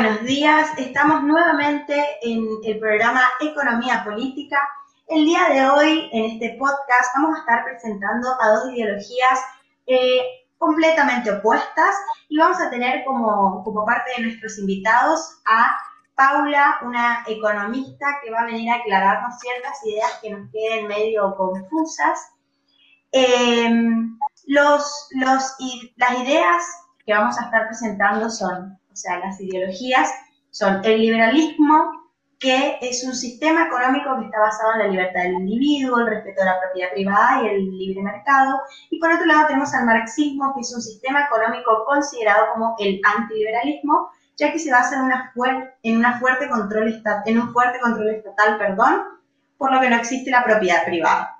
buenos días. Estamos nuevamente en el programa Economía Política. El día de hoy, en este podcast, vamos a estar presentando a dos ideologías eh, completamente opuestas y vamos a tener como, como parte de nuestros invitados a Paula, una economista que va a venir a aclararnos ciertas ideas que nos queden medio confusas. Em, las ideas que vamos a estar presentando son o sea, las ideologías son el liberalismo, que es un sistema económico que está basado en la libertad del individuo, el respeto a la propiedad privada y el libre mercado. Y por otro lado tenemos al marxismo, que es un sistema económico considerado como el antiliberalismo, ya que se basa en, una en, una fuerte control en un fuerte control estatal, perdón, por lo que no existe la propiedad privada.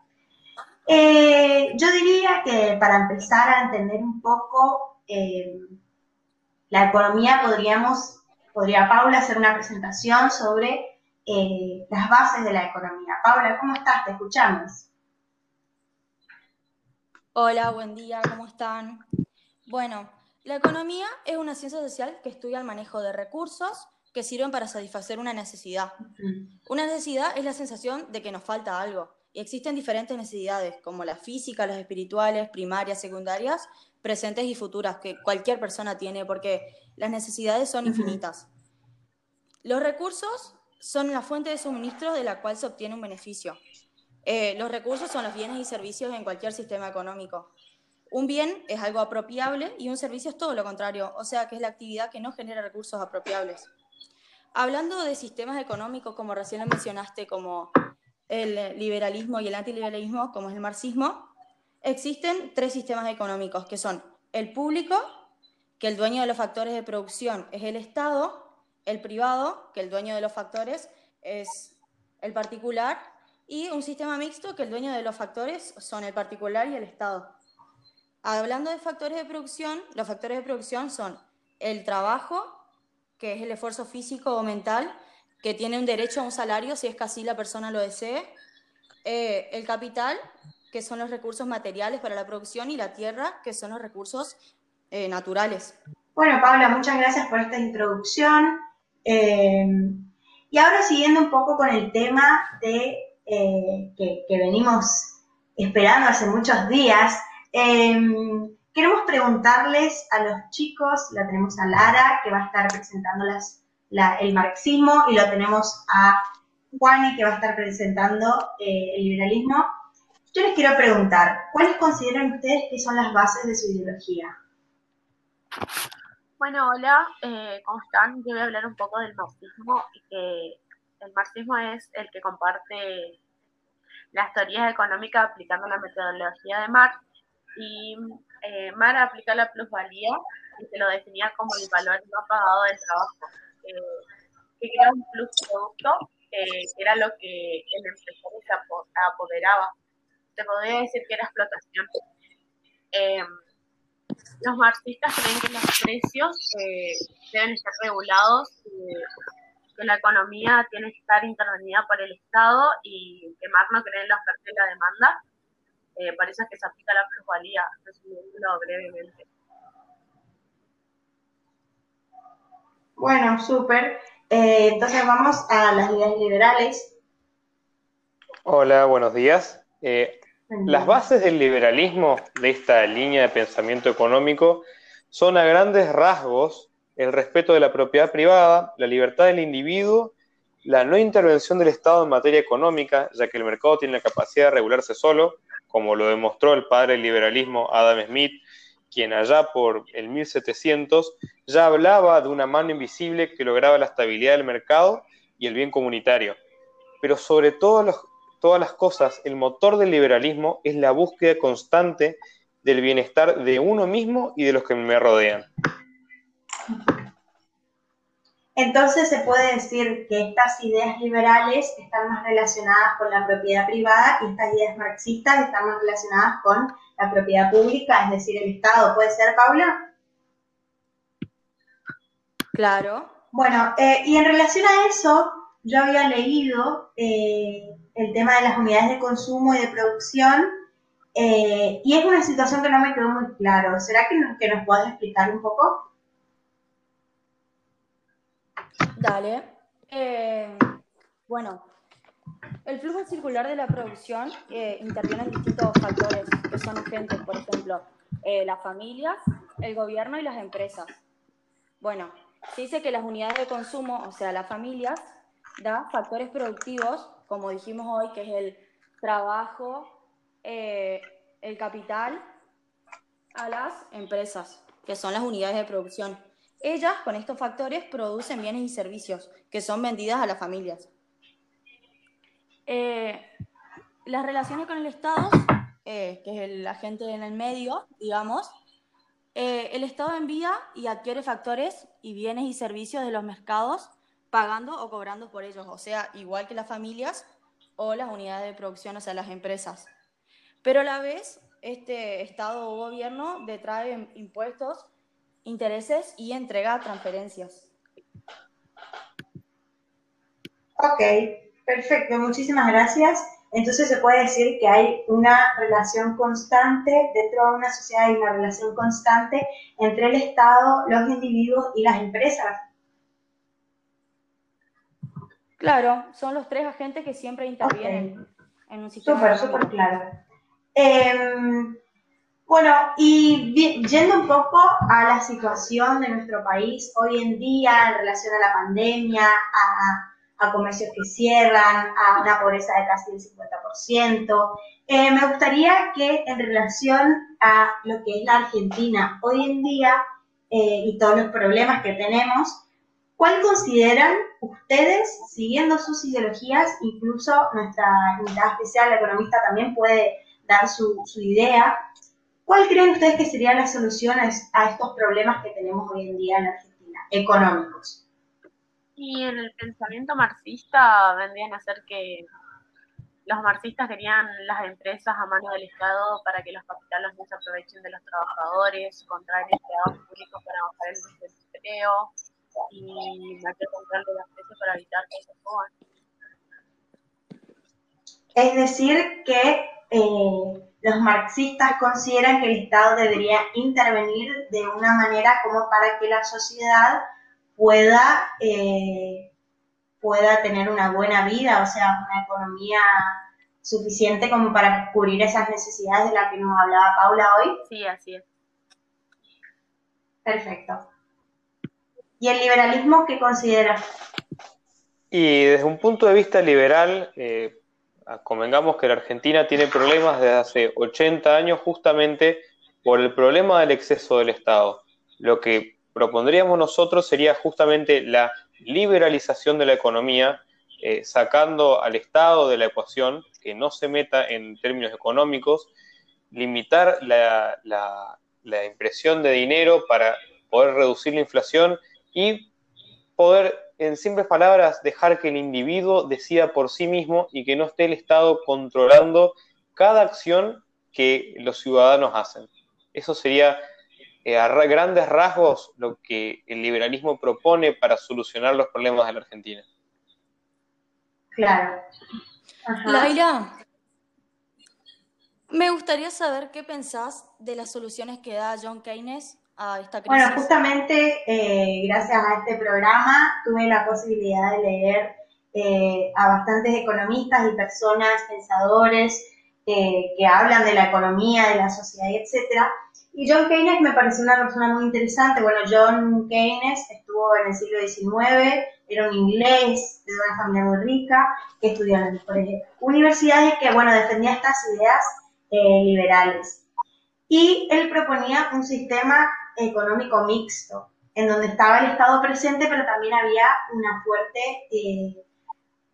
Eh, yo diría que para empezar a entender un poco eh, la economía podríamos, podría Paula hacer una presentación sobre eh, las bases de la economía. Paula, ¿cómo estás? Te escuchamos. Hola, buen día, ¿cómo están? Bueno, la economía es una ciencia social que estudia el manejo de recursos que sirven para satisfacer una necesidad. Una necesidad es la sensación de que nos falta algo. Y existen diferentes necesidades, como la física, las espirituales, primarias, secundarias, presentes y futuras que cualquier persona tiene, porque las necesidades son infinitas. Los recursos son la fuente de suministro de la cual se obtiene un beneficio. Eh, los recursos son los bienes y servicios en cualquier sistema económico. Un bien es algo apropiable y un servicio es todo lo contrario, o sea que es la actividad que no genera recursos apropiables. Hablando de sistemas económicos, como recién lo mencionaste, como el liberalismo y el antiliberalismo, como es el marxismo, Existen tres sistemas económicos que son el público, que el dueño de los factores de producción es el Estado, el privado, que el dueño de los factores es el particular, y un sistema mixto, que el dueño de los factores son el particular y el Estado. Hablando de factores de producción, los factores de producción son el trabajo, que es el esfuerzo físico o mental, que tiene un derecho a un salario si es que así la persona lo desee, eh, el capital, que son los recursos materiales para la producción, y la tierra, que son los recursos eh, naturales. Bueno, Paula, muchas gracias por esta introducción. Eh, y ahora siguiendo un poco con el tema de, eh, que, venimos esperando hace muchos días, queremos preguntarles a los chicos, la tenemos a Lara, que va a estar presentando el marxismo, y lo tenemos a Juani, que va a estar presentando el liberalismo. Yo les quiero preguntar, ¿cuáles consideran ustedes que son las bases de su ideología? Bueno, hola, eh, ¿cómo están? Yo voy a hablar un poco del marxismo y que el marxismo es el que comparte las teorías económicas aplicando la metodología de Marx y eh, Marx aplica la plusvalía y se lo definía como el valor no pagado del trabajo, eh, que era un plus producto, que era lo que el empresario se apoderaba te podría decir que era explotación. Eh, los marxistas creen que los precios eh, deben estar regulados, que la economía tiene que estar intervenida por el Estado y que Marx no cree en la oferta y la demanda. Eh, por eso es que se aplica la plusvalía, resumiéndolo brevemente. Bueno, súper. entonces vamos a las ideas liberales. Hola, buenos días. Las bases del liberalismo, de esta línea de pensamiento económico, son a grandes rasgos el respeto de la propiedad privada, la libertad del individuo, la no intervención del Estado en materia económica, ya que el mercado tiene la capacidad de regularse solo, como lo demostró el padre del liberalismo Adam Smith, quien allá por el 1700 ya hablaba de una mano invisible que lograba la estabilidad del mercado y el bien comunitario. Pero sobre todo los, todas las cosas, el motor del liberalismo es la búsqueda constante del bienestar de uno mismo y de los que me rodean. Entonces se puede decir que estas ideas liberales están más relacionadas con la propiedad privada y estas ideas marxistas están más relacionadas con la propiedad pública, es decir, el Estado. ¿Puede ser, Paula? Claro. Bueno, eh, y en relación a eso, yo había leído eh, el tema de las unidades de consumo y de producción, eh, y es una situación que no me quedó muy claro. ¿Será que, nos, puedes explicar un poco? Dale. Eh, bueno, el flujo circular de la producción interviene en distintos factores que son urgentes, por ejemplo, las familias, el gobierno y las empresas. Bueno, se dice que las unidades de consumo, o sea, las familias, da factores productivos, como dijimos hoy, que es el trabajo, eh, el capital, a las empresas, que son las unidades de producción. Ellas, con estos factores, producen bienes y servicios que son vendidas a las familias. Eh, las relaciones con el Estado, eh, que es el agente en el medio, digamos, el Estado envía y adquiere factores y bienes y servicios de los mercados pagando o cobrando por ellos, o sea, igual que las familias o las unidades de producción, o sea, las empresas. Pero a la vez, este Estado o gobierno detrae impuestos, intereses y entrega transferencias. Ok, perfecto, muchísimas gracias. Entonces se puede decir que hay una relación constante dentro de una sociedad, hay una relación constante entre el Estado, los individuos y las empresas. Claro, son los tres agentes que siempre intervienen en un sistema. Súper, súper claro. Em, bueno, y yendo un poco a la situación de nuestro país hoy en día en relación a la pandemia, a a comercios que cierran, a una pobreza de casi el 50%. Eh, me gustaría que en relación a lo que es la Argentina hoy en día eh, y todos los problemas que tenemos, ¿cuál consideran ustedes, siguiendo sus ideologías, incluso nuestra unidad especial, la economista, también puede dar su, idea, ¿cuál creen ustedes que serían las soluciones a estos problemas que tenemos hoy en día en Argentina, económicos? Y en el pensamiento marxista vendrían a ser que los marxistas querían las empresas a mano del Estado para que los capitales no se aprovechen de los trabajadores, contraer empleados públicos para bajar el desempleo y meter control de las precios para evitar que se. Es decir, que eh, los marxistas consideran que el Estado debería intervenir de una manera como para que la sociedad pueda, eh, pueda tener una buena vida, o sea, una economía suficiente como para cubrir esas necesidades de las que nos hablaba Paula hoy. Sí, así es. Perfecto. ¿Y el liberalismo qué considera? Y desde un punto de vista liberal, eh, convengamos que la Argentina tiene problemas desde hace 80 años justamente por el problema del exceso del Estado. Lo que propondríamos nosotros sería justamente la liberalización de la economía, eh, sacando al Estado de la ecuación, que no se meta en términos económicos, limitar la, la impresión de dinero para poder reducir la inflación y poder, en simples palabras, dejar que el individuo decida por sí mismo y que no esté el Estado controlando cada acción que los ciudadanos hacen. Eso sería eh, a grandes rasgos lo que el liberalismo propone para solucionar los problemas de la Argentina. Claro. Laila, me gustaría saber qué pensás de las soluciones que da John Keynes a esta crisis. Bueno, justamente eh, gracias a este programa tuve la posibilidad de leer eh, a bastantes economistas y personas, pensadores, que hablan de la economía, de la sociedad, etcétera. Y John Keynes me pareció una persona muy interesante. Bueno, John Keynes estuvo en el siglo XIX, era un inglés de una familia muy rica, que estudió en las mejores universidades y que, bueno, defendía estas ideas eh, liberales. Y él proponía un sistema económico mixto, en donde estaba el Estado presente, pero también había una fuerte eh,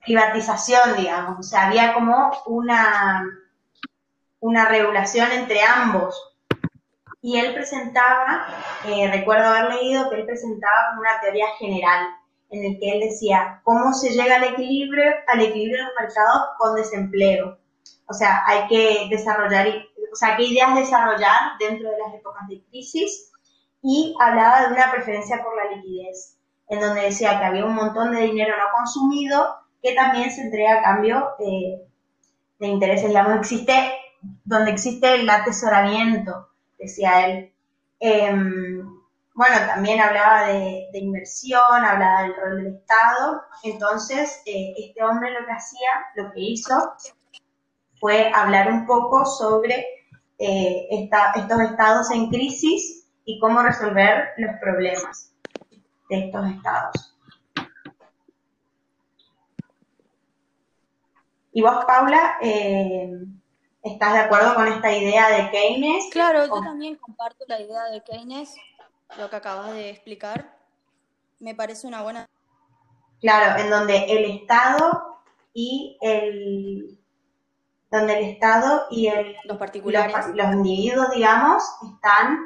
privatización, digamos. O sea, había como una, una regulación entre ambos y él presentaba, eh, recuerdo haber leído que él presentaba una teoría general en el que él decía cómo se llega al equilibrio, al equilibrio de los mercados con desempleo. O sea, hay que desarrollar, o sea, qué ideas desarrollar dentro de las épocas de crisis y hablaba de una preferencia por la liquidez, en donde decía que había un montón de dinero no consumido que también se entrega a cambio de, de intereses, digamos, existe, donde existe el atesoramiento decía él. Em, bueno, también hablaba de, inversión, hablaba del rol del Estado. Entonces, eh, este hombre lo que hacía, lo que hizo, fue hablar un poco sobre eh, estos estados en crisis y cómo resolver los problemas de estos estados. Y vos, Paula, eh, ¿estás de acuerdo con esta idea de Keynes? Claro, yo también comparto la idea de Keynes, lo que acabas de explicar. Me parece una buena. Claro, en donde el Estado y el donde el Estado y el, los particulares, los, individuos, digamos, están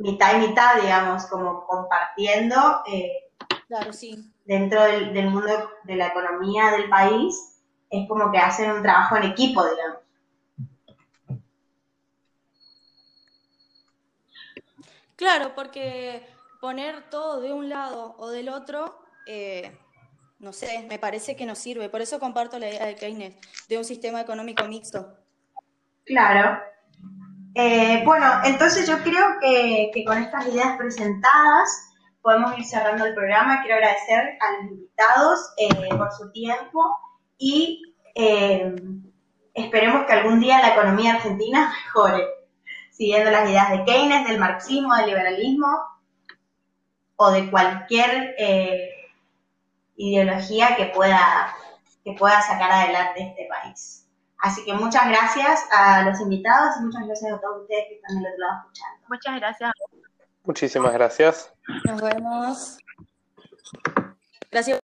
mitad y mitad, digamos, como compartiendo eh, claro, sí. dentro del, del, mundo de la economía del país, es como que hacen un trabajo en equipo, digamos. Claro, porque poner todo de un lado o del otro eh, no sé, me parece que no sirve. Por eso comparto la idea de Keynes, de un sistema económico mixto. Claro. Eh, bueno, entonces yo creo que, con estas ideas presentadas podemos ir cerrando el programa. Quiero agradecer a los invitados eh, por su tiempo y eh, esperemos que algún día la economía argentina mejore, siguiendo las ideas de Keynes, del marxismo, del liberalismo o de cualquier ideología que pueda, que pueda sacar adelante este país. Así que muchas gracias a los invitados y muchas gracias a todos ustedes que están del otro lado escuchando. Muchas gracias. Muchísimas gracias. Nos vemos. Gracias.